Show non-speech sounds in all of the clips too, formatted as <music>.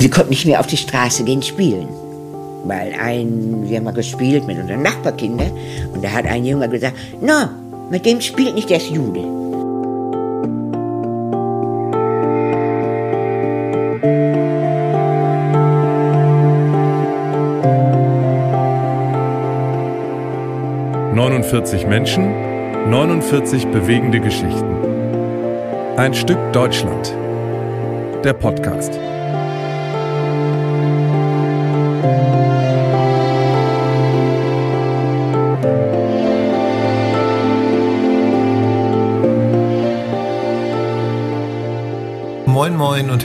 Sie konnte nicht mehr auf die Straße gehen spielen. Weil ein, wir haben mal gespielt mit unseren Nachbarkindern und da hat ein Junge gesagt, na, mit dem spielt nicht das Jude. »49 Menschen, 49 bewegende Geschichten. Ein Stück Deutschland. Der Podcast.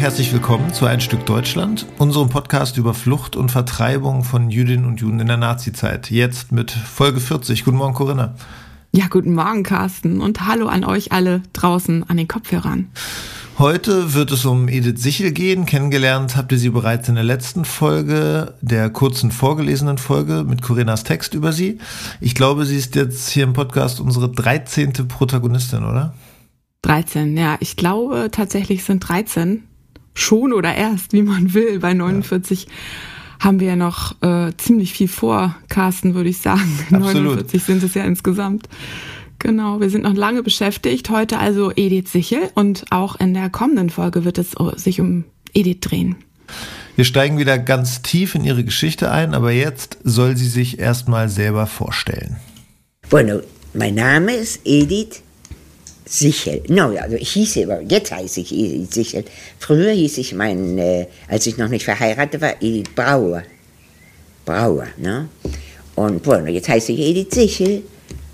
Herzlich willkommen zu Ein Stück Deutschland, unserem Podcast über Flucht und Vertreibung von Jüdinnen und Juden in der Nazizeit. Jetzt mit Folge 40. Guten Morgen, Corinna. Ja, guten Morgen, Carsten. Und hallo an euch alle draußen an den Kopfhörern. Heute wird es um Edith Sichel gehen. Kennengelernt habt ihr sie bereits in der letzten Folge, der kurzen vorgelesenen Folge mit Corinnas Text über sie. Ich glaube, sie ist jetzt hier im Podcast unsere 13. Protagonistin, oder? 13, ja. Ich glaube tatsächlich sind 13 schon oder erst, wie man will. Bei 49 ja. haben wir ja noch äh, ziemlich viel vor, Carsten, würde ich sagen. <laughs> Absolut. 49 sind es ja insgesamt. Genau, wir sind noch lange beschäftigt. Heute also Edith Sichel und auch in der kommenden Folge wird es sich um Edith drehen. Wir steigen wieder ganz tief in ihre Geschichte ein, aber jetzt soll sie sich erstmal selber vorstellen. Bueno, mein Name ist Edith Sichel. No, also ich hieß aber, jetzt heiße ich Edith Sichel. Früher hieß ich mein, äh, als ich noch nicht verheiratet war, Edith Brauer. Brauer, ne? Und bueno, jetzt heiße ich Edith Sichel.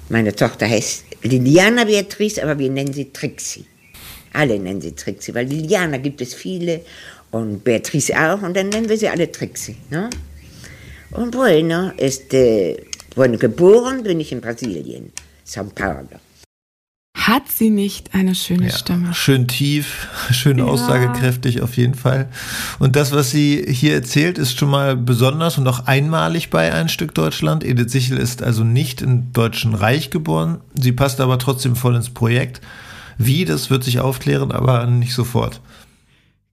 Meine Tochter heißt Liliana Beatrice, aber wir nennen sie Trixie. Alle nennen sie Trixie, weil Liliana gibt es viele und Beatrice auch und dann nennen wir sie alle Trixie. Ne? Und bueno, ist, äh, bueno, geboren bin ich in Brasilien, São Paulo. Hat sie nicht eine schöne ja, Stimme? Schön tief, <laughs> schön ja. aussagekräftig auf jeden Fall. Und das, was sie hier erzählt, ist schon mal besonders und auch einmalig bei Ein Stück Deutschland. Edith Sichel ist also nicht im Deutschen Reich geboren. Sie passt aber trotzdem voll ins Projekt. Wie, das wird sich aufklären, aber nicht sofort.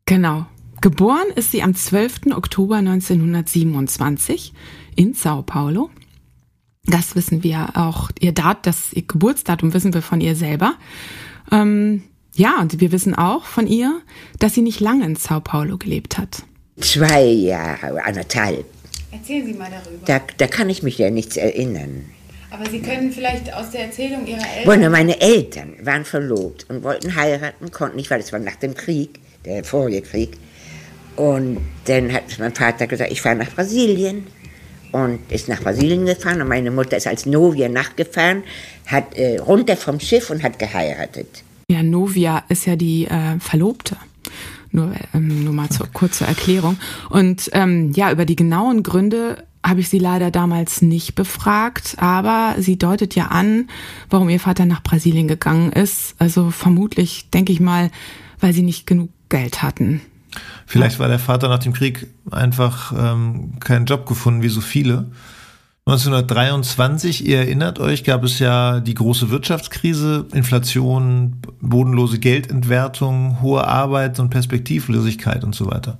Genau. Geboren ist sie am 12. Oktober 1927 in Sao Paulo. Das wissen wir auch. Ihr Dat, das ihr Geburtsdatum wissen wir von ihr selber. Ähm, ja, und wir wissen auch von ihr, dass sie nicht lange in Sao Paulo gelebt hat. Zwei Jahre, anderthalb. Erzählen Sie mal darüber. Da, da kann ich mich ja nichts erinnern. Aber Sie können vielleicht aus der Erzählung Ihrer Eltern. Bueno, meine Eltern waren verlobt und wollten heiraten, konnten nicht, weil es war nach dem Krieg, der vorige Krieg. Und dann hat mein Vater gesagt, ich fahre nach Brasilien und ist nach Brasilien gefahren und meine Mutter ist als Novia nachgefahren, hat äh, runter vom Schiff und hat geheiratet. Ja, Novia ist ja die äh, Verlobte. Nur, ähm, nur mal zur kurze Erklärung. Und ähm, ja, über die genauen Gründe habe ich sie leider damals nicht befragt, aber sie deutet ja an, warum ihr Vater nach Brasilien gegangen ist. Also vermutlich, denke ich mal, weil sie nicht genug Geld hatten. Vielleicht war der Vater nach dem Krieg einfach ähm, keinen Job gefunden, wie so viele. 1923, ihr erinnert euch, gab es ja die große Wirtschaftskrise, Inflation, bodenlose Geldentwertung, hohe Arbeits- und Perspektivlosigkeit und so weiter.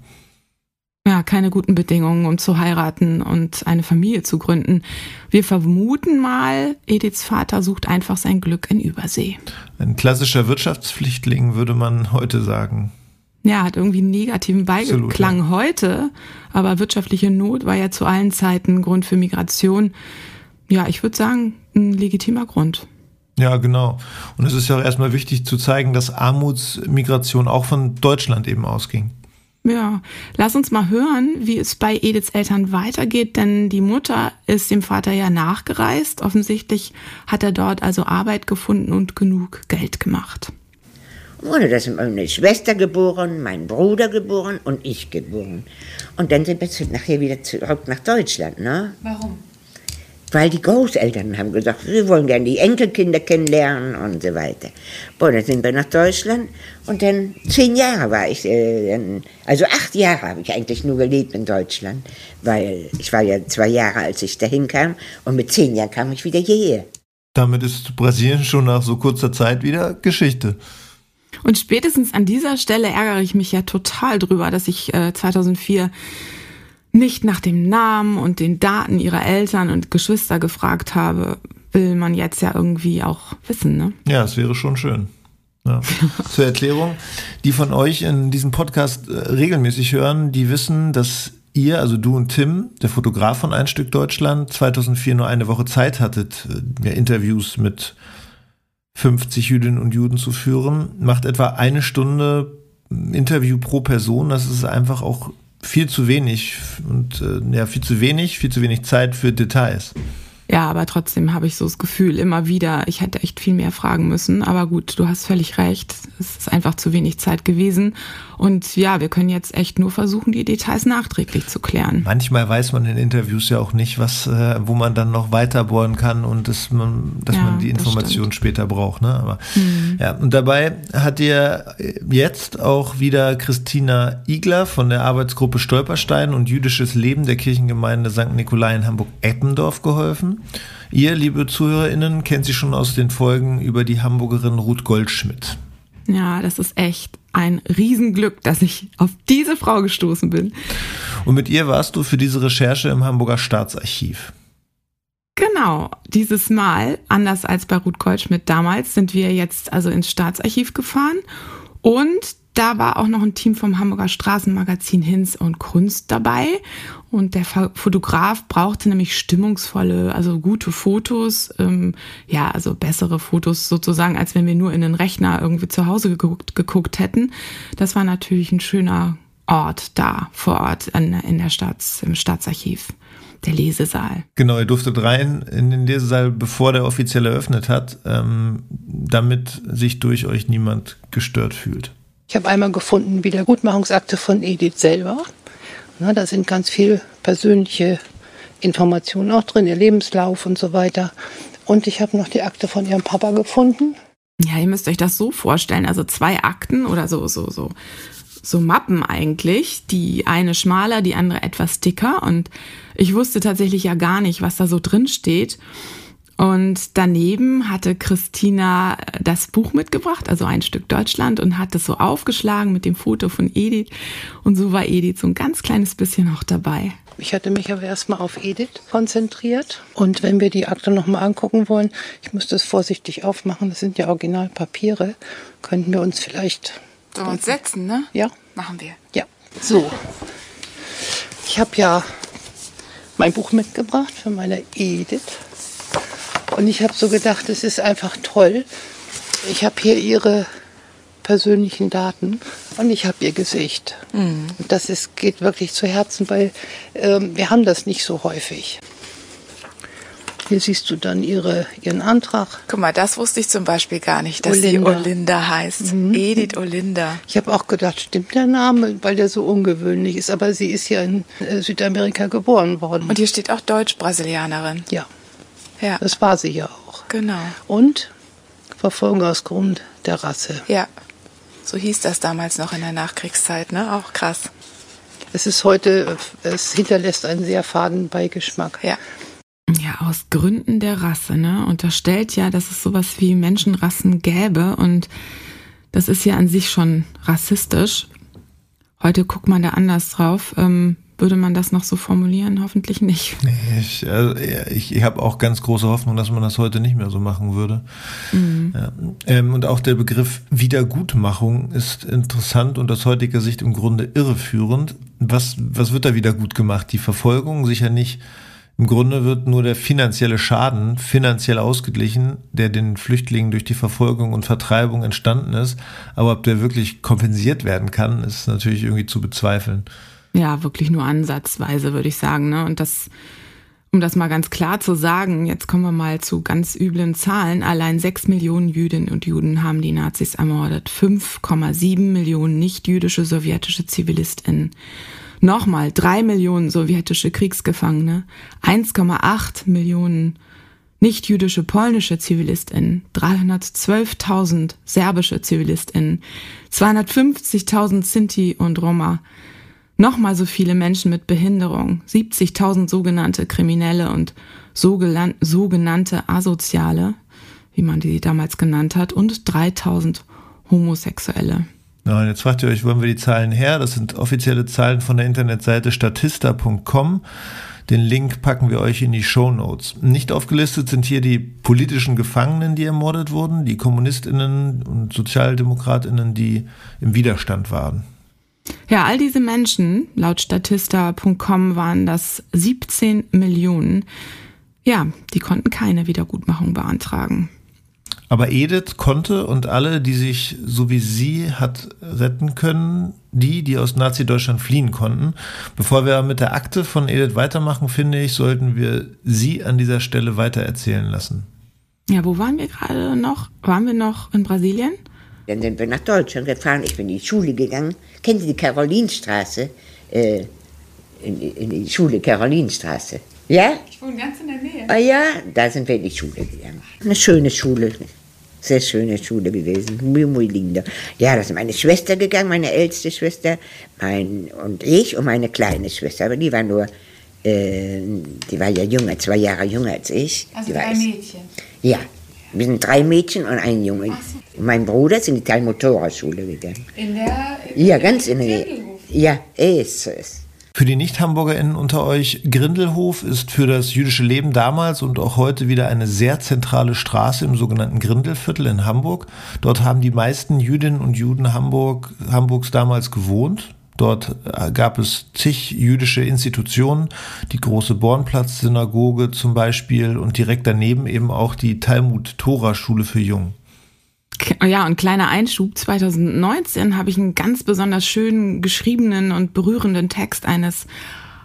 Ja, keine guten Bedingungen, um zu heiraten und eine Familie zu gründen. Wir vermuten mal, Ediths Vater sucht einfach sein Glück in Übersee. Ein klassischer Wirtschaftspflichtling, würde man heute sagen ja, hat irgendwie einen negativen Beiklang ja. heute, aber wirtschaftliche Not war ja zu allen Zeiten Grund für Migration. Ja, ich würde sagen, ein legitimer Grund. Ja, genau. Und es ist ja auch erstmal wichtig zu zeigen, dass Armutsmigration auch von Deutschland eben ausging. Ja, lass uns mal hören, wie es bei Ediths Eltern weitergeht, denn die Mutter ist dem Vater ja nachgereist. Offensichtlich hat er dort also Arbeit gefunden und genug Geld gemacht wurde das meine Schwester geboren, mein Bruder geboren und ich geboren. Und dann sind wir nachher wieder zurück nach Deutschland. Ne? Warum? Weil die Großeltern haben gesagt, wir wollen gerne die Enkelkinder kennenlernen und so weiter. Boah, dann sind wir nach Deutschland und dann zehn Jahre war ich, äh, also acht Jahre habe ich eigentlich nur gelebt in Deutschland, weil ich war ja zwei Jahre, als ich dahin kam und mit zehn Jahren kam ich wieder hierher. Damit ist Brasilien schon nach so kurzer Zeit wieder Geschichte. Und spätestens an dieser Stelle ärgere ich mich ja total drüber, dass ich äh, 2004 nicht nach dem Namen und den Daten ihrer Eltern und Geschwister gefragt habe. Will man jetzt ja irgendwie auch wissen, ne? Ja, es wäre schon schön. Ja. <laughs> Zur Erklärung, die von euch in diesem Podcast äh, regelmäßig hören, die wissen, dass ihr, also du und Tim, der Fotograf von Ein Stück Deutschland, 2004 nur eine Woche Zeit hattet, ja, Interviews mit 50 Jüdinnen und Juden zu führen, macht etwa eine Stunde Interview pro Person. Das ist einfach auch viel zu wenig und äh, ja, viel zu wenig, viel zu wenig Zeit für Details. Ja, aber trotzdem habe ich so das Gefühl immer wieder, ich hätte echt viel mehr fragen müssen. Aber gut, du hast völlig recht. Es ist einfach zu wenig Zeit gewesen. Und ja, wir können jetzt echt nur versuchen, die Details nachträglich zu klären. Manchmal weiß man in Interviews ja auch nicht, was, äh, wo man dann noch weiterbohren kann und das, man, dass ja, man die Information später braucht. Ne? Aber, mhm. ja, und dabei hat ihr jetzt auch wieder Christina Igler von der Arbeitsgruppe Stolperstein und Jüdisches Leben der Kirchengemeinde St. Nikolai in Hamburg-Eppendorf geholfen. Ihr, liebe ZuhörerInnen, kennt sie schon aus den Folgen über die Hamburgerin Ruth Goldschmidt. Ja, das ist echt ein Riesenglück, dass ich auf diese Frau gestoßen bin. Und mit ihr warst du für diese Recherche im Hamburger Staatsarchiv. Genau, dieses Mal, anders als bei Ruth Goldschmidt damals, sind wir jetzt also ins Staatsarchiv gefahren und da war auch noch ein Team vom Hamburger Straßenmagazin Hinz und Kunst dabei. Und der Fotograf brauchte nämlich stimmungsvolle, also gute Fotos, ähm, ja, also bessere Fotos sozusagen, als wenn wir nur in den Rechner irgendwie zu Hause geguckt, geguckt hätten. Das war natürlich ein schöner Ort da vor Ort in, in der Staats, im Staatsarchiv. Der Lesesaal. Genau, ihr durftet rein in den Lesesaal, bevor der offiziell eröffnet hat, ähm, damit sich durch euch niemand gestört fühlt. Ich habe einmal gefunden Wiedergutmachungsakte von Edith selber. Na, da sind ganz viel persönliche Informationen auch drin, ihr Lebenslauf und so weiter. Und ich habe noch die Akte von ihrem Papa gefunden. Ja, ihr müsst euch das so vorstellen, also zwei Akten oder so, so, so, so Mappen eigentlich. Die eine schmaler, die andere etwas dicker. Und ich wusste tatsächlich ja gar nicht, was da so drin steht. Und daneben hatte Christina das Buch mitgebracht, also ein Stück Deutschland, und hat es so aufgeschlagen mit dem Foto von Edith. Und so war Edith so ein ganz kleines bisschen auch dabei. Ich hatte mich aber erstmal auf Edith konzentriert. Und wenn wir die Akte nochmal angucken wollen, ich muss das vorsichtig aufmachen, das sind ja Originalpapiere, könnten wir uns vielleicht. Sollen wir uns setzen, ne? Ja. Machen wir. Ja. So. Ich habe ja mein Buch mitgebracht für meine Edith. Und ich habe so gedacht, es ist einfach toll. Ich habe hier ihre persönlichen Daten und ich habe ihr Gesicht. Mhm. Und das ist, geht wirklich zu Herzen, weil ähm, wir haben das nicht so häufig. Hier siehst du dann ihre, ihren Antrag. Guck mal, das wusste ich zum Beispiel gar nicht, dass Olinda. sie Olinda heißt. Mhm. Edith Olinda. Ich habe auch gedacht, stimmt der Name, weil der so ungewöhnlich ist. Aber sie ist ja in äh, Südamerika geboren worden. Und hier steht auch Deutsch-Brasilianerin. Ja. Ja. Das war sie ja auch. Genau. Und Verfolgung aus Grund der Rasse. Ja. So hieß das damals noch in der Nachkriegszeit, ne? Auch krass. Es ist heute, es hinterlässt einen sehr faden Beigeschmack. Ja. Ja, aus Gründen der Rasse, ne? Unterstellt ja, dass es sowas wie Menschenrassen gäbe und das ist ja an sich schon rassistisch. Heute guckt man da anders drauf. Ähm, würde man das noch so formulieren? Hoffentlich nicht. Nee, ich, also ich, ich habe auch ganz große Hoffnung, dass man das heute nicht mehr so machen würde. Mhm. Ja. Ähm, und auch der Begriff Wiedergutmachung ist interessant und aus heutiger Sicht im Grunde irreführend. Was, was wird da wieder gut gemacht? Die Verfolgung sicher nicht. Im Grunde wird nur der finanzielle Schaden finanziell ausgeglichen, der den Flüchtlingen durch die Verfolgung und Vertreibung entstanden ist. Aber ob der wirklich kompensiert werden kann, ist natürlich irgendwie zu bezweifeln. Ja, wirklich nur ansatzweise, würde ich sagen. Ne? Und das, um das mal ganz klar zu sagen, jetzt kommen wir mal zu ganz üblen Zahlen. Allein sechs Millionen Jüdinnen und Juden haben die Nazis ermordet. 5,7 Millionen nicht-jüdische sowjetische ZivilistInnen. Nochmal drei Millionen sowjetische Kriegsgefangene. 1,8 Millionen nicht-jüdische polnische ZivilistInnen, 312.000 serbische ZivilistInnen, 250.000 Sinti und Roma, Nochmal so viele Menschen mit Behinderung, 70.000 sogenannte Kriminelle und sogenannte Asoziale, wie man die damals genannt hat, und 3000 Homosexuelle. Ja, und jetzt fragt ihr euch, wollen wir die Zahlen her? Das sind offizielle Zahlen von der Internetseite statista.com. Den Link packen wir euch in die Show Notes. Nicht aufgelistet sind hier die politischen Gefangenen, die ermordet wurden, die Kommunistinnen und Sozialdemokratinnen, die im Widerstand waren. Ja, all diese Menschen, laut Statista.com waren das 17 Millionen. Ja, die konnten keine Wiedergutmachung beantragen. Aber Edith konnte und alle, die sich so wie sie hat retten können, die, die aus Nazi-Deutschland fliehen konnten. Bevor wir mit der Akte von Edith weitermachen, finde ich, sollten wir sie an dieser Stelle weitererzählen lassen. Ja, wo waren wir gerade noch? Waren wir noch in Brasilien? Dann sind wir nach Deutschland gefahren. Ich bin in die Schule gegangen. Kennen Sie die Karolinstraße? Äh, in, in, die Schule Karolinstraße. Ja? Ich wohne ganz in der Nähe. Ah ja, da sind wir in die Schule gegangen. Eine schöne Schule. Sehr schöne Schule gewesen. Muy, muy linda. Ja, da ist meine Schwester gegangen, meine älteste Schwester, mein, und ich und meine kleine Schwester. Aber die war nur, äh, die war ja jünger, zwei Jahre jünger als ich. Also die drei Mädchen? Ja, wir sind drei Mädchen und ein Junge. So. Mein Bruder ist in die Teilmotorradschule gegangen. In der? ja, ganz in der. Ja, ist es. Für die Nicht-HamburgerInnen unter euch, Grindelhof ist für das jüdische Leben damals und auch heute wieder eine sehr zentrale Straße im sogenannten Grindelviertel in Hamburg. Dort haben die meisten Jüdinnen und Juden Hamburg, Hamburgs damals gewohnt. Dort äh, gab es zig jüdische Institutionen, die große Bornplatz-Synagoge zum Beispiel und direkt daneben eben auch die Talmud-Tora-Schule für Jungen. Ja, und kleiner Einschub, 2019 habe ich einen ganz besonders schönen geschriebenen und berührenden Text eines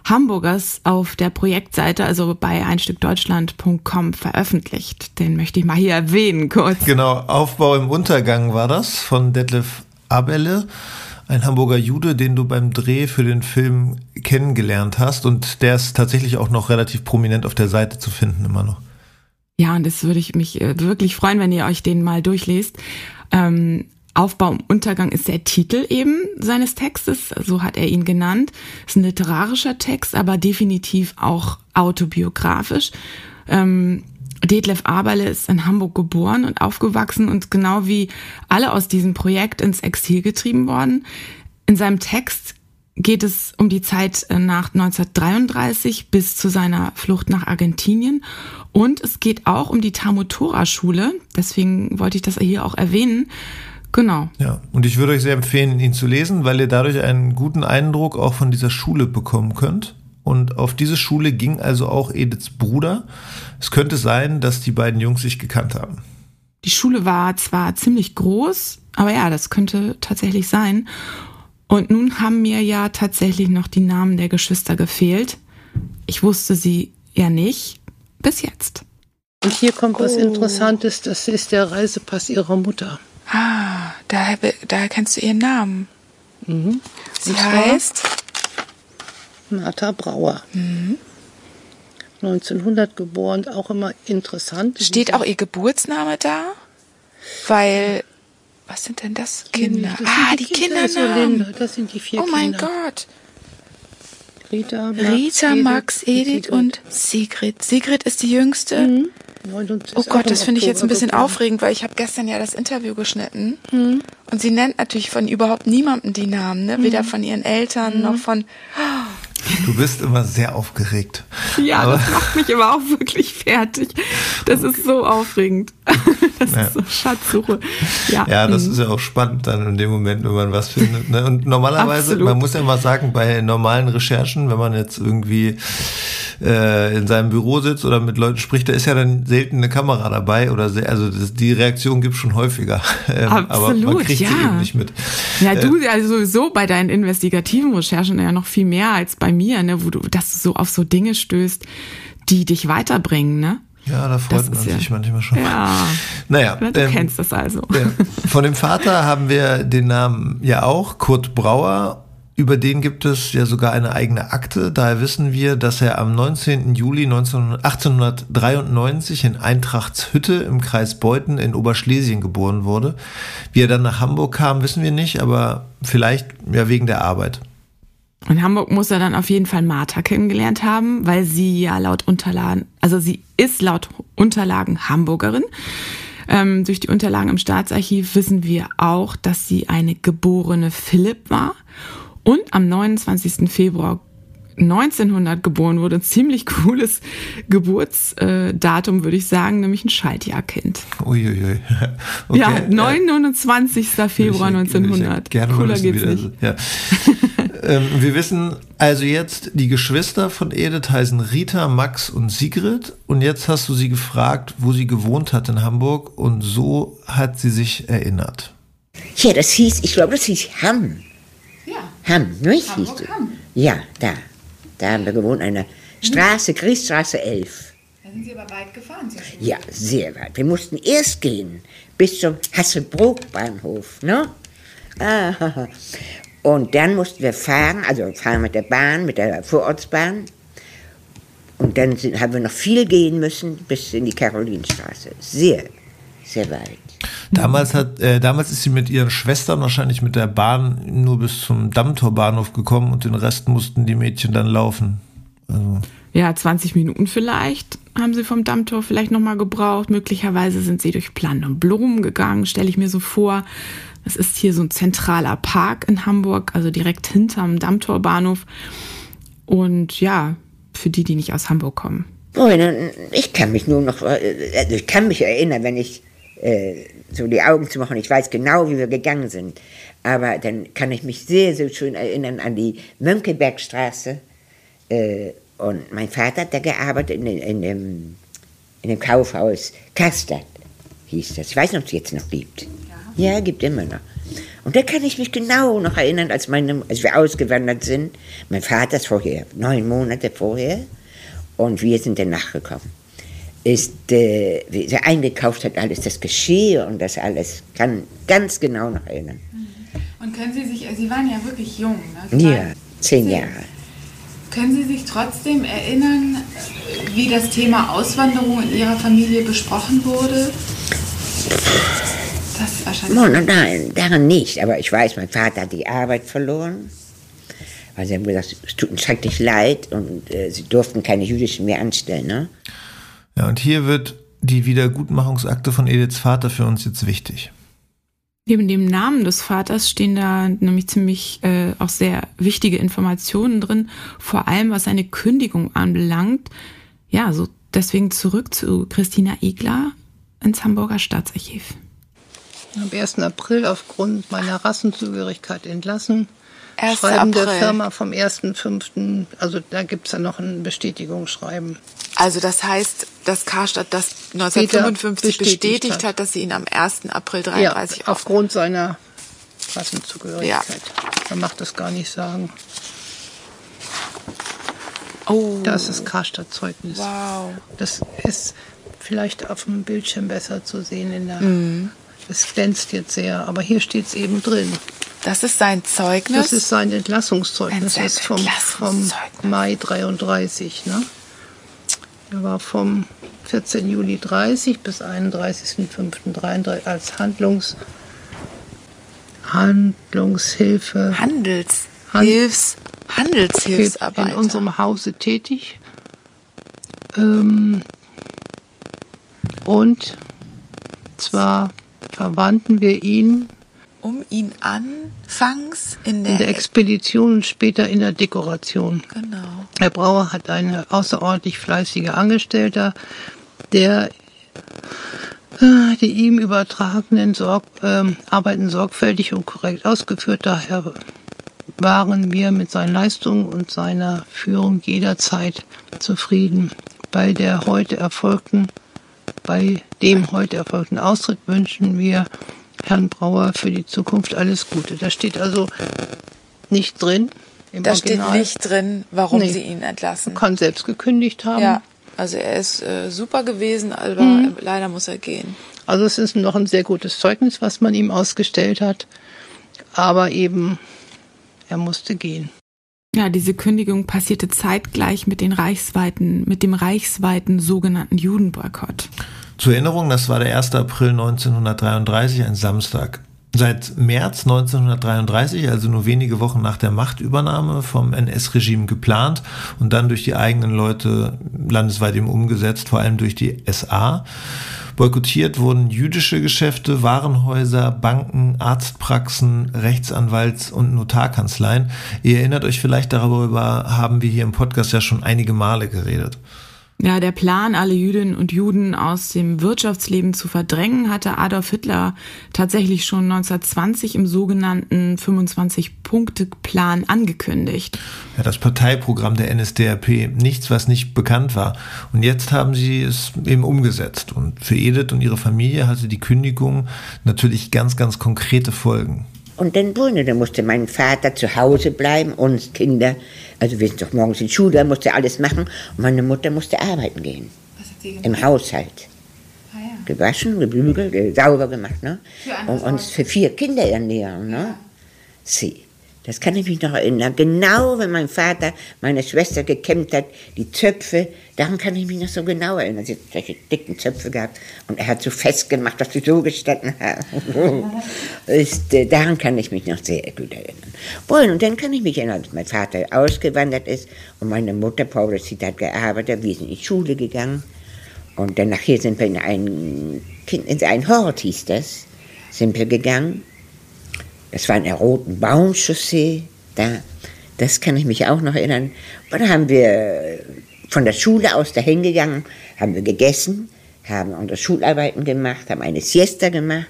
Hamburgers auf der Projektseite, also bei einstückdeutschland.com veröffentlicht. Den möchte ich mal hier erwähnen kurz. Genau, Aufbau im Untergang war das von Detlef Abelle, ein Hamburger Jude, den du beim Dreh für den Film kennengelernt hast und der ist tatsächlich auch noch relativ prominent auf der Seite zu finden immer noch. Ja, und das würde ich mich äh, wirklich freuen, wenn ihr euch den mal durchlest. Ähm, Aufbau und Untergang ist der Titel eben seines Textes, so hat er ihn genannt. Ist ein literarischer Text, aber definitiv auch autobiografisch. Ähm, Detlef Aberle ist in Hamburg geboren und aufgewachsen und genau wie alle aus diesem Projekt ins Exil getrieben worden. In seinem Text geht es um die Zeit äh, nach 1933 bis zu seiner Flucht nach Argentinien. Und es geht auch um die Tamutora-Schule. Deswegen wollte ich das hier auch erwähnen. Genau. Ja, und ich würde euch sehr empfehlen, ihn zu lesen, weil ihr dadurch einen guten Eindruck auch von dieser Schule bekommen könnt. Und auf diese Schule ging also auch Ediths Bruder. Es könnte sein, dass die beiden Jungs sich gekannt haben. Die Schule war zwar ziemlich groß, aber ja, das könnte tatsächlich sein. Und nun haben mir ja tatsächlich noch die Namen der Geschwister gefehlt. Ich wusste sie ja nicht bis jetzt. Und hier kommt was oh. Interessantes, das ist der Reisepass ihrer Mutter. Ah, daher, daher kennst du ihren Namen. Mhm. Sie heißt Martha Brauer. Mhm. 1900 geboren, auch immer interessant. Steht auch ihr Geburtsname da? Weil was sind denn das? Kinder. Das ah, die, die Kindernamen. So das sind die vier oh mein Kinder. Gott. Rita, Max, Rita, Edith, Max, Edith und Sigrid. Sigrid ist die jüngste. Mhm. Oh Gott, das finde ich jetzt ein bisschen aufregend, weil ich habe gestern ja das Interview geschnitten mhm. und sie nennt natürlich von überhaupt niemandem die Namen, ne? weder mhm. von ihren Eltern noch mhm. von. Du bist immer sehr aufgeregt. Ja, Aber das macht mich immer auch wirklich fertig. Das ist so aufregend. <laughs> Das ja. ist so Schatzsuche. Ja, ja das mhm. ist ja auch spannend dann in dem Moment, wenn man was findet. Ne? Und normalerweise, man muss ja mal sagen, bei normalen Recherchen, wenn man jetzt irgendwie äh, in seinem Büro sitzt oder mit Leuten spricht, da ist ja dann selten eine Kamera dabei oder sehr, also das, die Reaktion gibt schon häufiger. <laughs> Ähm, Absolut, aber man kriegt ja. sie eben nicht mit. Ja, du äh, also sowieso bei deinen investigativen Recherchen ja noch viel mehr als bei mir, ne, wo du, dass du so auf so Dinge stößt, die dich weiterbringen, ne? Ja, da freut das man sich ja, manchmal schon. Ja. Naja. Du ähm, kennst das also. Ja. Von dem Vater haben wir den Namen ja auch, Kurt Brauer. Über den gibt es ja sogar eine eigene Akte. Daher wissen wir, dass er am 19. Juli 1893 in Eintrachtshütte im Kreis Beuthen in Oberschlesien geboren wurde. Wie er dann nach Hamburg kam, wissen wir nicht, aber vielleicht ja wegen der Arbeit. In Hamburg muss er dann auf jeden Fall Martha kennengelernt haben, weil sie ja laut Unterlagen, also sie ist laut Unterlagen Hamburgerin. Ähm, durch die Unterlagen im Staatsarchiv wissen wir auch, dass sie eine geborene Philipp war und am 29. Februar 1900 geboren wurde. Ziemlich cooles Geburtsdatum, würde ich sagen, nämlich ein Schaltjahrkind. Uiuiui. Okay. Ja, 29. Februar 1900. Gerne Cooler geht's nicht. Ja. Ähm, wir wissen also jetzt, die Geschwister von Edith heißen Rita, Max und Sigrid. Und jetzt hast du sie gefragt, wo sie gewohnt hat in Hamburg. Und so hat sie sich erinnert. Ja, das hieß, ich glaube, das hieß Hamm. Ja. Hamm, nicht? Hamburg, hieß Hamm. Ja, da. Da haben wir gewohnt, eine Straße, Kriegsstraße 11. Da sind Sie aber weit gefahren zur Schule. Ja, sehr weit. Wir mussten erst gehen bis zum Hasselbrook-Bahnhof, ne? Ah, <laughs> und dann mussten wir fahren, also fahren mit der Bahn, mit der Vorortsbahn. Und dann sind, haben wir noch viel gehen müssen bis in die Karolinstraße. Sehr, sehr weit. Damals, hat, äh, damals ist sie mit ihren Schwestern wahrscheinlich mit der Bahn nur bis zum Dammtorbahnhof gekommen und den Rest mussten die Mädchen dann laufen. Also. Ja, 20 Minuten vielleicht haben sie vom Dammtor vielleicht nochmal gebraucht. Möglicherweise sind sie durch Plan und Blumen gegangen, stelle ich mir so vor. Es ist hier so ein zentraler Park in Hamburg, also direkt hinterm Dammtorbahnhof. Und ja, für die, die nicht aus Hamburg kommen. Ich kann mich nur noch, äh, ich kann mich erinnern, wenn ich äh, so die Augen zu machen. Ich weiß genau, wie wir gegangen sind. Aber dann kann ich mich sehr, sehr schön erinnern an die Mönckebergstraße. Äh, und mein Vater hat da gearbeitet in, in, dem, in dem Kaufhaus Kastadt, hieß das. Ich weiß nicht, ob es jetzt noch gibt. Ja, gibt immer noch. Und da kann ich mich genau noch erinnern, als, meine, als wir ausgewandert sind. Mein Vater ist vorher, neun Monate vorher. Und wir sind dann nachgekommen ist, äh, wie sie eingekauft hat, alles das Geschirr und das alles. Kann ganz genau noch erinnern. Und können Sie sich, Sie waren ja wirklich jung, ne? Ja, zehn Jahre. Können Sie sich trotzdem erinnern, wie das Thema Auswanderung in Ihrer Familie besprochen wurde? Wahrscheinlich. No, nein, nein, daran nicht. Aber ich weiß, mein Vater hat die Arbeit verloren. Weil sie haben gesagt, es tut uns schrecklich leid und äh, sie durften keine Jüdischen mehr anstellen. Ne? Ja, und hier wird die Wiedergutmachungsakte von Ediths Vater für uns jetzt wichtig. Neben dem Namen des Vaters stehen da nämlich ziemlich äh, auch sehr wichtige Informationen drin, vor allem was seine Kündigung anbelangt. Ja, so deswegen zurück zu Christina Igler ins Hamburger Staatsarchiv. Am 1. April aufgrund meiner Rassenzugehörigkeit entlassen. 1. Schreiben der April. Firma vom 1.5., also da gibt es ja noch ein Bestätigungsschreiben. Also das heißt, dass Karstadt das 1955 bestätigt bestätigt, hat. hat. dass sie ihn am 1. April Ja, 33 auf. aufgrund seiner Rassenzugehörigkeit. Man macht das gar nicht sagen. Oh, Das ist Karstadt-Zeugnis. wow. Das ist vielleicht auf dem Bildschirm besser zu sehen. In der, Mhm. Es glänzt jetzt sehr, aber hier steht es eben drin. Das ist sein Zeugnis. Das ist sein Entlassungszeugnis. Das ist vom, vom. Mai 33. Ne? Er war vom 14. Juli 30 bis 31.05.33 als Handlungs, Handlungshilfe Handels, Hand- Hilfs, Handelshilfsarbeiter. in unserem Hause tätig. Ähm, und zwar verwandten wir ihn um ihn anfangs in der, in der Expedition und später in der Dekoration. genau. Herr Brauer hat eine außerordentlich fleißige Angestellter, der äh, die ihm übertragenen Sorg ähm, Arbeiten sorgfältig und korrekt ausgeführt. Daher waren wir mit seinen Leistungen und seiner Führung jederzeit zufrieden. Bei der heute erfolgten, bei dem heute erfolgten Austritt wünschen wir Herrn Brauer für die Zukunft alles Gute. Da steht also nicht drin. Im Da steht Original. nicht drin, warum Nee. sie ihn entlassen. kann selbst gekündigt haben. Ja, also er ist äh, super gewesen, aber Mhm. leider muss er gehen. Also es ist noch ein sehr gutes Zeugnis, was man ihm ausgestellt hat. Aber eben, er musste gehen. Ja, diese Kündigung passierte zeitgleich mit, den reichsweiten, mit dem reichsweiten sogenannten Judenboykott. Zur Erinnerung, das war der 1. April 1933, ein Samstag. Seit März 1933, also nur wenige Wochen nach der Machtübernahme vom NS-Regime geplant und dann durch die eigenen Leute landesweit eben umgesetzt, vor allem durch die SA. Boykottiert wurden jüdische Geschäfte, Warenhäuser, Banken, Arztpraxen, Rechtsanwalts- und Notarkanzleien. Ihr erinnert euch vielleicht darüber, haben wir hier im Podcast ja schon einige Male geredet. Ja, der Plan, alle Jüdinnen und Juden aus dem Wirtschaftsleben zu verdrängen, hatte Adolf Hitler tatsächlich schon 1920 im sogenannten 25-Punkte-Plan angekündigt. Ja, das Parteiprogramm der NSDAP, nichts, was nicht bekannt war. Und jetzt haben sie es eben umgesetzt. Und für Edith und ihre Familie hatte die Kündigung natürlich ganz, ganz konkrete Folgen. Und dann wurde, dann musste mein Vater zu Hause bleiben, uns Kinder, also wir sind doch morgens in die Schule, er musste alles machen. Und meine Mutter musste arbeiten gehen. Was hat sie gemacht? Im Haushalt. Ah, ja. Gewaschen, gebügelt, äh, sauber gemacht, ne? Und uns für vier Kinder ernähren, ne? Ja. Sie. Das kann ich mich noch erinnern. Genau, wenn mein Vater meine Schwester gekämmt hat, die Zöpfe, daran kann ich mich noch so genau erinnern. Sie hat solche dicken Zöpfe gehabt und er hat so festgemacht, dass sie so gestanden haben. <laughs> ist, äh, daran kann ich mich noch sehr gut erinnern. Boah, und dann kann ich mich erinnern, dass mein Vater ausgewandert ist und meine Mutter, Paula, sie hat gearbeitet, wir sind in die Schule gegangen. Und dann nachher sind wir in ein, in ein Hort, hieß das, sind wir gegangen. Das war in der Roten Baumchaussee, da, das kann ich mich auch noch erinnern. Und da haben wir von der Schule aus dahin gegangen, haben wir gegessen, haben unsere Schularbeiten gemacht, haben eine Siesta gemacht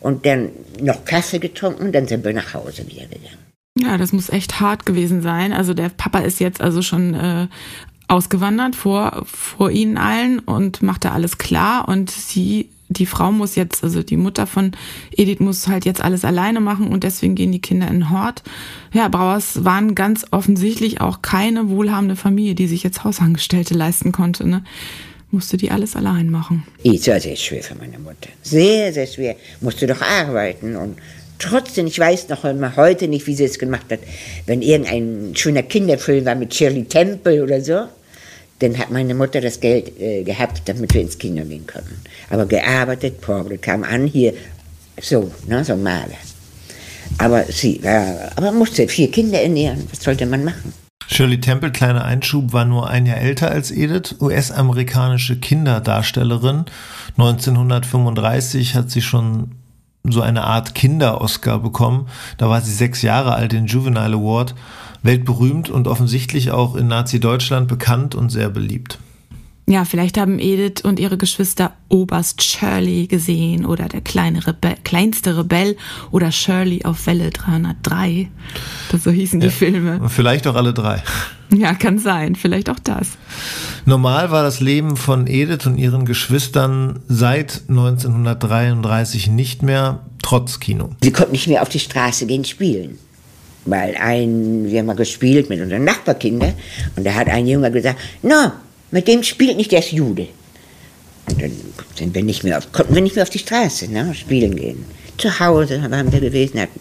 und dann noch Kaffee getrunken und dann sind wir nach Hause wieder gegangen. Ja, das muss echt hart gewesen sein. Also der Papa ist jetzt also schon äh, ausgewandert vor, vor ihnen allen und machte alles klar und sie die Frau muss jetzt, also die Mutter von Edith muss halt jetzt alles alleine machen und deswegen gehen die Kinder in Hort. Ja, Brauers waren ganz offensichtlich auch keine wohlhabende Familie, die sich jetzt Hausangestellte leisten konnte. Ne? Musste die alles allein machen. Es war sehr schwer für meine Mutter. Sehr, sehr schwer. Musste doch arbeiten und trotzdem, ich weiß noch immer heute nicht, wie sie es gemacht hat, wenn irgendein schöner Kinderfilm war mit Shirley Temple oder so dann hat meine Mutter das Geld äh, gehabt, damit wir ins Kino gehen konnten. Aber gearbeitet, Paul kam an hier, so, ne, so Maler. Aber sie war, aber musste vier Kinder ernähren, was sollte man machen? Shirley Temple, kleiner Einschub, war nur ein Jahr älter als Edith, US-amerikanische Kinderdarstellerin. 1935 hat sie schon so eine Art Kinder-Oscar bekommen. Da war sie sechs Jahre alt, den Juvenile Award weltberühmt und offensichtlich auch in Nazi-Deutschland bekannt und sehr beliebt. Ja, vielleicht haben Edith und ihre Geschwister Oberst Shirley gesehen oder der kleine Rebe kleinste Rebell oder Shirley auf Welle 303. Das so hießen ja, die Filme. Vielleicht auch alle drei. Ja, kann sein. Vielleicht auch das. Normal war das Leben von Edith und ihren Geschwistern seit 1933 nicht mehr, trotz Kino. Sie konnten nicht mehr auf die Straße gehen spielen. Weil ein, wir haben mal gespielt mit unseren Nachbarkindern und da hat ein Junge gesagt, na, mit dem spielt nicht der Jude. Und dann sind wir nicht mehr auf, konnten wir nicht mehr auf die Straße ne, spielen gehen. Zu Hause waren wir gewesen hatten,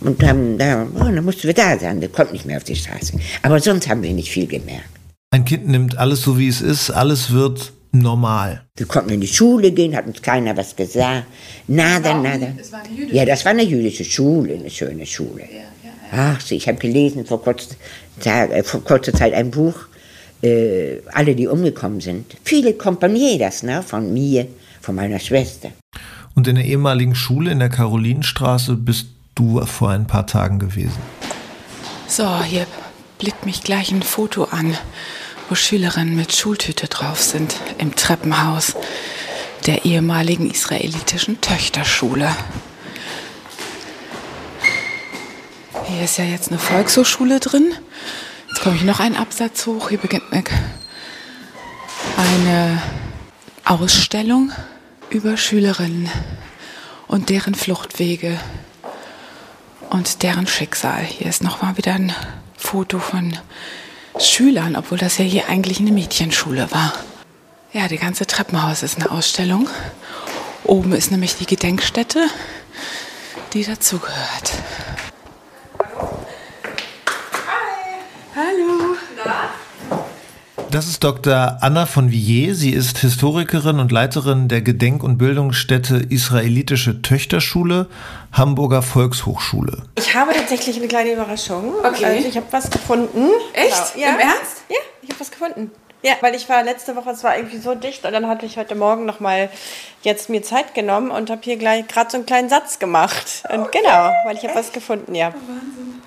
und haben da, oh, dann mussten wir da sein, wir konnten nicht mehr auf die Straße. Aber sonst haben wir nicht viel gemerkt. Ein Kind nimmt alles so, wie es ist, alles wird normal. Wir konnten in die Schule gehen, hat uns keiner was gesagt. Nada, nada. Das war eine jüdische Ja, das war eine jüdische Schule, eine schöne Schule. Ja. Ach, ich habe gelesen vor kurzer, Zeit, äh, vor kurzer Zeit ein Buch, äh, alle, die umgekommen sind. Viele Kompaniers, ne, von mir, von meiner Schwester. Und in der ehemaligen Schule in der Karolinenstraße bist du vor ein paar Tagen gewesen. So, hier blickt mich gleich ein Foto an wo Schülerinnen mit Schultüte drauf sind, im Treppenhaus der ehemaligen israelitischen Töchterschule. Hier ist ja jetzt eine Volkshochschule drin. Jetzt komme ich noch einen Absatz hoch. Hier beginnt eine Ausstellung über Schülerinnen und deren Fluchtwege und deren Schicksal. Hier ist nochmal wieder ein Foto von Schülern, obwohl das ja hier eigentlich eine Mädchenschule war. Ja, die ganze Treppenhaus ist eine Ausstellung. Oben ist nämlich die Gedenkstätte, die dazugehört. Hi. Hallo. Na? Das ist Dr. Anna von Villiers. Sie ist Historikerin und Leiterin der Gedenk- und Bildungsstätte Israelitische Töchterschule, Hamburger Volkshochschule. Ich habe tatsächlich eine kleine Überraschung. Okay. Also ich habe was gefunden. Echt? Genau. Ja. Im Ernst? Ja, ich habe was gefunden. Ja, weil ich war letzte Woche, es war irgendwie so dicht und dann hatte ich heute Morgen noch mal jetzt mir Zeit genommen und habe hier gleich gerade so einen kleinen Satz gemacht. Und okay. genau, weil ich habe was gefunden, ja. Wahnsinn.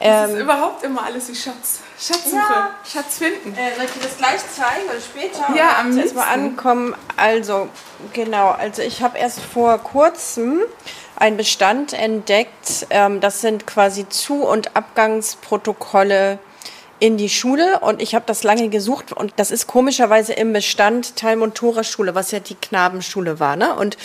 Das ähm, ist überhaupt immer alles wie Schatz. Schatzsuche, ja. Schatz finden. Äh, soll ich dir das gleich zeigen oder später? Ja, am liebsten. mal ankommen. Also, genau, also ich habe erst vor kurzem einen Bestand entdeckt. Ähm, das sind quasi Zu- und Abgangsprotokolle in die Schule und ich habe das lange gesucht und das ist komischerweise im Bestand Talmud Tora Schule, was ja die Knabenschule war. Ne? Und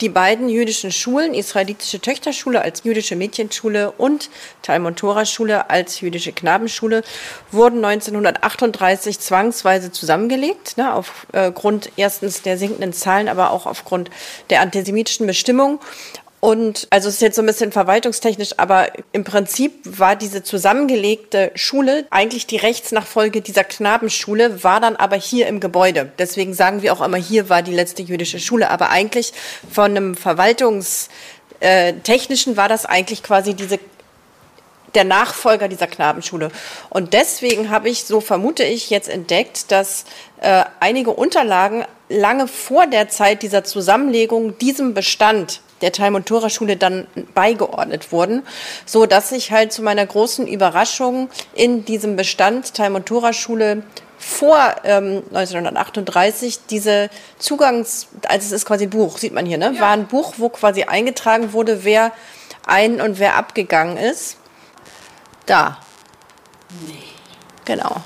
die beiden jüdischen Schulen, israelitische Töchterschule als jüdische Mädchenschule und Talmud Tora Schule als jüdische Knabenschule, wurden 1938 zwangsweise zusammengelegt, ne? aufgrund erstens der sinkenden Zahlen, aber auch aufgrund der antisemitischen Bestimmung. Und also es ist jetzt so ein bisschen verwaltungstechnisch, aber im Prinzip war diese zusammengelegte Schule eigentlich die Rechtsnachfolge dieser Knabenschule, war dann aber hier im Gebäude. Deswegen sagen wir auch immer, hier war die letzte jüdische Schule. Aber eigentlich von einem verwaltungstechnischen war das eigentlich quasi diese der Nachfolger dieser Knabenschule. Und deswegen habe ich, so vermute ich, jetzt entdeckt, dass äh, einige Unterlagen lange vor der Zeit dieser Zusammenlegung diesem Bestand der Talmud Tora Schule dann beigeordnet wurden, so dass ich halt zu meiner großen Überraschung in diesem Bestand Talmud Tora Schule vor ähm, 1938 diese Zugangs, also es ist quasi ein Buch, sieht man hier, ne? Ja. War ein Buch, wo quasi eingetragen wurde, wer ein und wer abgegangen ist. Da. Nee. Genau.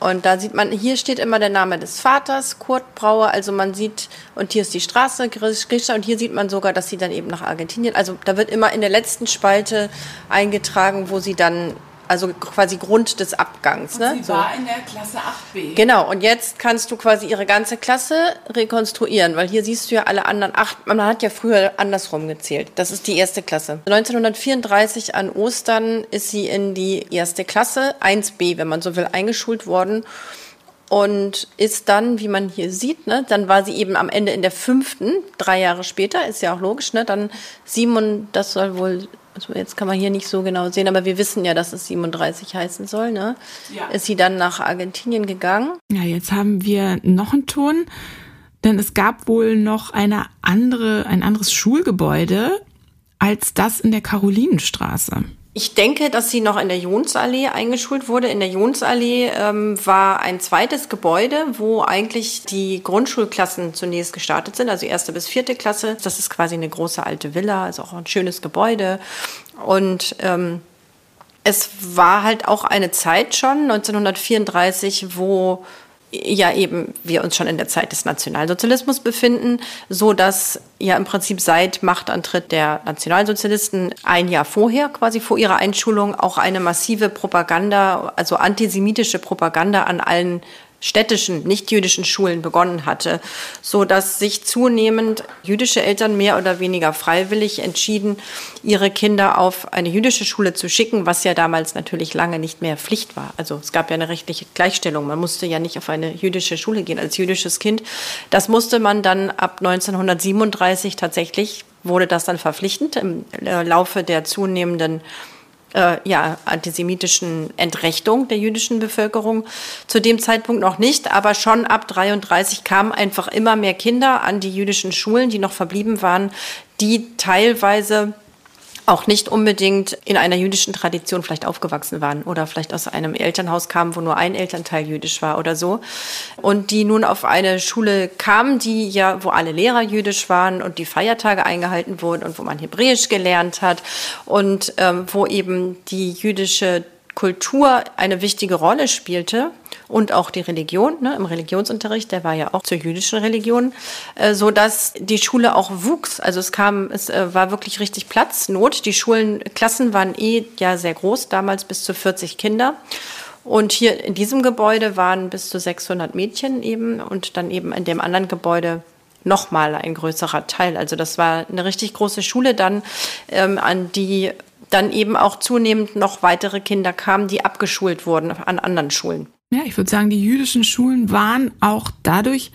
Und da sieht man, hier steht immer der Name des Vaters, Kurt Brauer. Also man sieht, und hier ist die Straße, Grisha, und hier sieht man sogar, dass sie dann eben nach Argentinien, also da wird immer in der letzten Spalte eingetragen, wo sie dann also quasi Grund des Abgangs. Ne? Sie so. war in der Klasse 8b. Genau, und jetzt kannst du quasi ihre ganze Klasse rekonstruieren, weil hier siehst du ja alle anderen acht, man hat ja früher andersrum gezählt. Das ist die erste Klasse. 1934 an Ostern ist sie in die erste Klasse, 1b, wenn man so will, eingeschult worden und ist dann, wie man hier sieht, ne, dann war sie eben am Ende in der fünften, drei Jahre später, ist ja auch logisch, ne, dann sieben, das soll wohl also jetzt kann man hier nicht so genau sehen, aber wir wissen ja, dass es 37 heißen soll. Ne? Ja. Ist sie dann nach Argentinien gegangen? Ja, jetzt haben wir noch einen Ton, denn es gab wohl noch eine andere, ein anderes Schulgebäude als das in der Karolinenstraße. Ich denke, dass sie noch in der Jonsallee eingeschult wurde. In der Jonsallee ähm, war ein zweites Gebäude, wo eigentlich die Grundschulklassen zunächst gestartet sind, also erste bis vierte Klasse. Das ist quasi eine große alte Villa, also auch ein schönes Gebäude. Und ähm, es war halt auch eine Zeit schon, 1934, wo ja eben wir uns schon in der Zeit des Nationalsozialismus befinden, so dass ja im Prinzip seit Machtantritt der Nationalsozialisten ein Jahr vorher, quasi vor ihrer Einschulung, auch eine massive Propaganda, also antisemitische Propaganda an allen städtischen, nicht-jüdischen Schulen begonnen hatte, so dass sich zunehmend jüdische Eltern mehr oder weniger freiwillig entschieden, ihre Kinder auf eine jüdische Schule zu schicken, was ja damals natürlich lange nicht mehr Pflicht war. Also es gab ja eine rechtliche Gleichstellung. Man musste ja nicht auf eine jüdische Schule gehen als jüdisches Kind. Das musste man dann ab 1937 tatsächlich wurde das dann verpflichtend im äh, Laufe der zunehmenden äh, ja, antisemitischen Entrechtung der jüdischen Bevölkerung. Zu dem Zeitpunkt noch nicht, aber schon ab 33 kamen einfach immer mehr Kinder an die jüdischen Schulen, die noch verblieben waren, die teilweise auch nicht unbedingt in einer jüdischen Tradition vielleicht aufgewachsen waren oder vielleicht aus einem Elternhaus kamen, wo nur ein Elternteil jüdisch war oder so. Und die nun auf eine Schule kamen, die ja, wo alle Lehrer jüdisch waren und die Feiertage eingehalten wurden und wo man Hebräisch gelernt hat und ähm, wo eben die jüdische Kultur eine wichtige Rolle spielte und auch die Religion ne, im Religionsunterricht, der war ja auch zur jüdischen Religion, äh, so dass die Schule auch wuchs. Also es kam, es äh, war wirklich richtig Platznot. Die Schulenklassen waren eh ja sehr groß, damals bis zu 40 Kinder. Und hier in diesem Gebäude waren bis zu 600 Mädchen eben und dann eben in dem anderen Gebäude nochmal ein größerer Teil. Also das war eine richtig große Schule dann, ähm, an die dann eben auch zunehmend noch weitere Kinder kamen, die abgeschult wurden an anderen Schulen. Ja, ich würde sagen, die jüdischen Schulen waren auch dadurch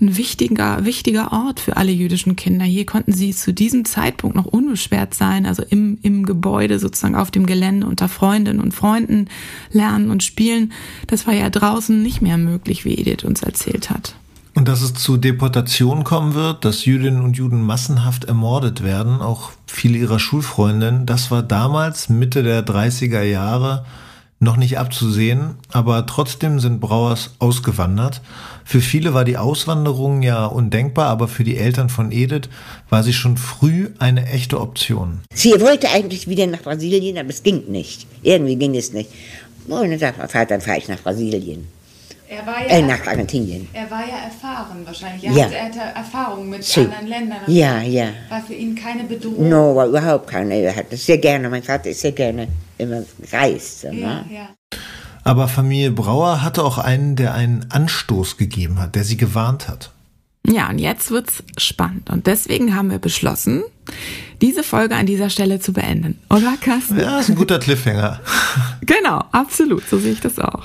ein wichtiger, wichtiger Ort für alle jüdischen Kinder. Hier konnten sie zu diesem Zeitpunkt noch unbeschwert sein, also im, im Gebäude sozusagen auf dem Gelände unter Freundinnen und Freunden lernen und spielen. Das war ja draußen nicht mehr möglich, wie Edith uns erzählt hat. Und dass es zu Deportationen kommen wird, dass Jüdinnen und Juden massenhaft ermordet werden, auch viele ihrer Schulfreundinnen, das war damals, Mitte der 30er Jahre, noch nicht abzusehen, aber trotzdem sind Brauers ausgewandert. Für viele war die Auswanderung ja undenkbar, aber für die Eltern von Edith war sie schon früh eine echte Option. Sie wollte eigentlich wieder nach Brasilien, aber es ging nicht. Irgendwie ging es nicht. Und dann Vater, dann fahre ich nach Brasilien. Er war ja, äh, nach Argentinien. Er war ja erfahren wahrscheinlich. Er Ja. hatte, er hatte Erfahrung mit Sie. anderen Ländern. Ja, ja. War für ihn keine Bedrohung. No, war überhaupt keine. Er hat das sehr gerne. Mein Vater ist sehr gerne immer reist. So, Ja, ne? ja. Aber Familie Brauer hatte auch einen, der einen Anstoß gegeben hat, der sie gewarnt hat. Ja, und jetzt wird's spannend. Und deswegen haben wir beschlossen, diese Folge an dieser Stelle zu beenden. Oder, Carsten? Ja, ist ein guter Cliffhanger. <laughs> Genau, absolut. So sehe ich das auch.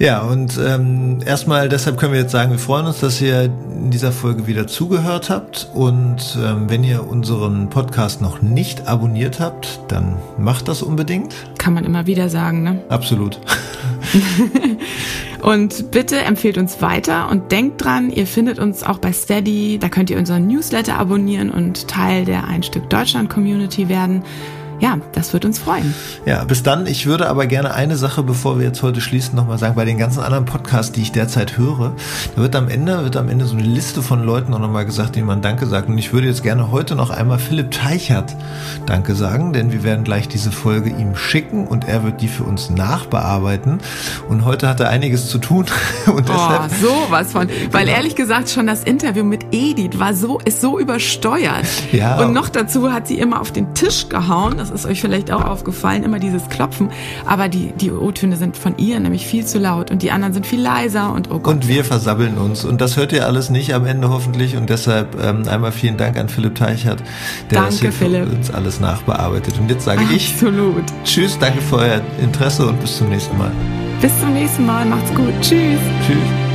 Ja, und ähm, erstmal deshalb können wir jetzt sagen, wir freuen uns, dass ihr in dieser Folge wieder zugehört habt. Und ähm, wenn ihr unseren Podcast noch nicht abonniert habt, dann macht das unbedingt. Kann man immer wieder sagen, ne? Absolut. <laughs> Und bitte empfehlt uns weiter und denkt dran, ihr findet uns auch bei Steady. Da könnt ihr unseren Newsletter abonnieren und Teil der Ein Stück Deutschland Community werden. Ja, das wird uns freuen. Ja, bis dann. Ich würde aber gerne eine Sache, bevor wir jetzt heute schließen, nochmal sagen. Bei den ganzen anderen Podcasts, die ich derzeit höre, da wird am Ende, wird am Ende so eine Liste von Leuten auch nochmal gesagt, denen man Danke sagt. Und ich würde jetzt gerne heute noch einmal Philipp Teichert Danke sagen, denn wir werden gleich diese Folge ihm schicken und er wird die für uns nachbearbeiten. Und heute hat er einiges zu tun. <laughs> Und Oh, deshalb, sowas von. Weil ehrlich gesagt schon das Interview mit Edith war so, ist so übersteuert. Ja. Und noch dazu hat sie immer auf den Tisch gehauen. Das ist euch vielleicht auch aufgefallen, immer dieses Klopfen. Aber die, die O-Töne sind von ihr nämlich viel zu laut und die anderen sind viel leiser und oh Gott. Und wir versabbeln uns. Und das hört ihr alles nicht am Ende hoffentlich. Und deshalb ähm, einmal vielen Dank an Philipp Teichert, der das Danke, hier für Philipp. uns alles nachbearbeitet. Und jetzt sage ich Absolut. Tschüss, danke für euer Interesse und bis zum nächsten Mal. Bis zum nächsten Mal. Macht's gut. Tschüss. Tschüss.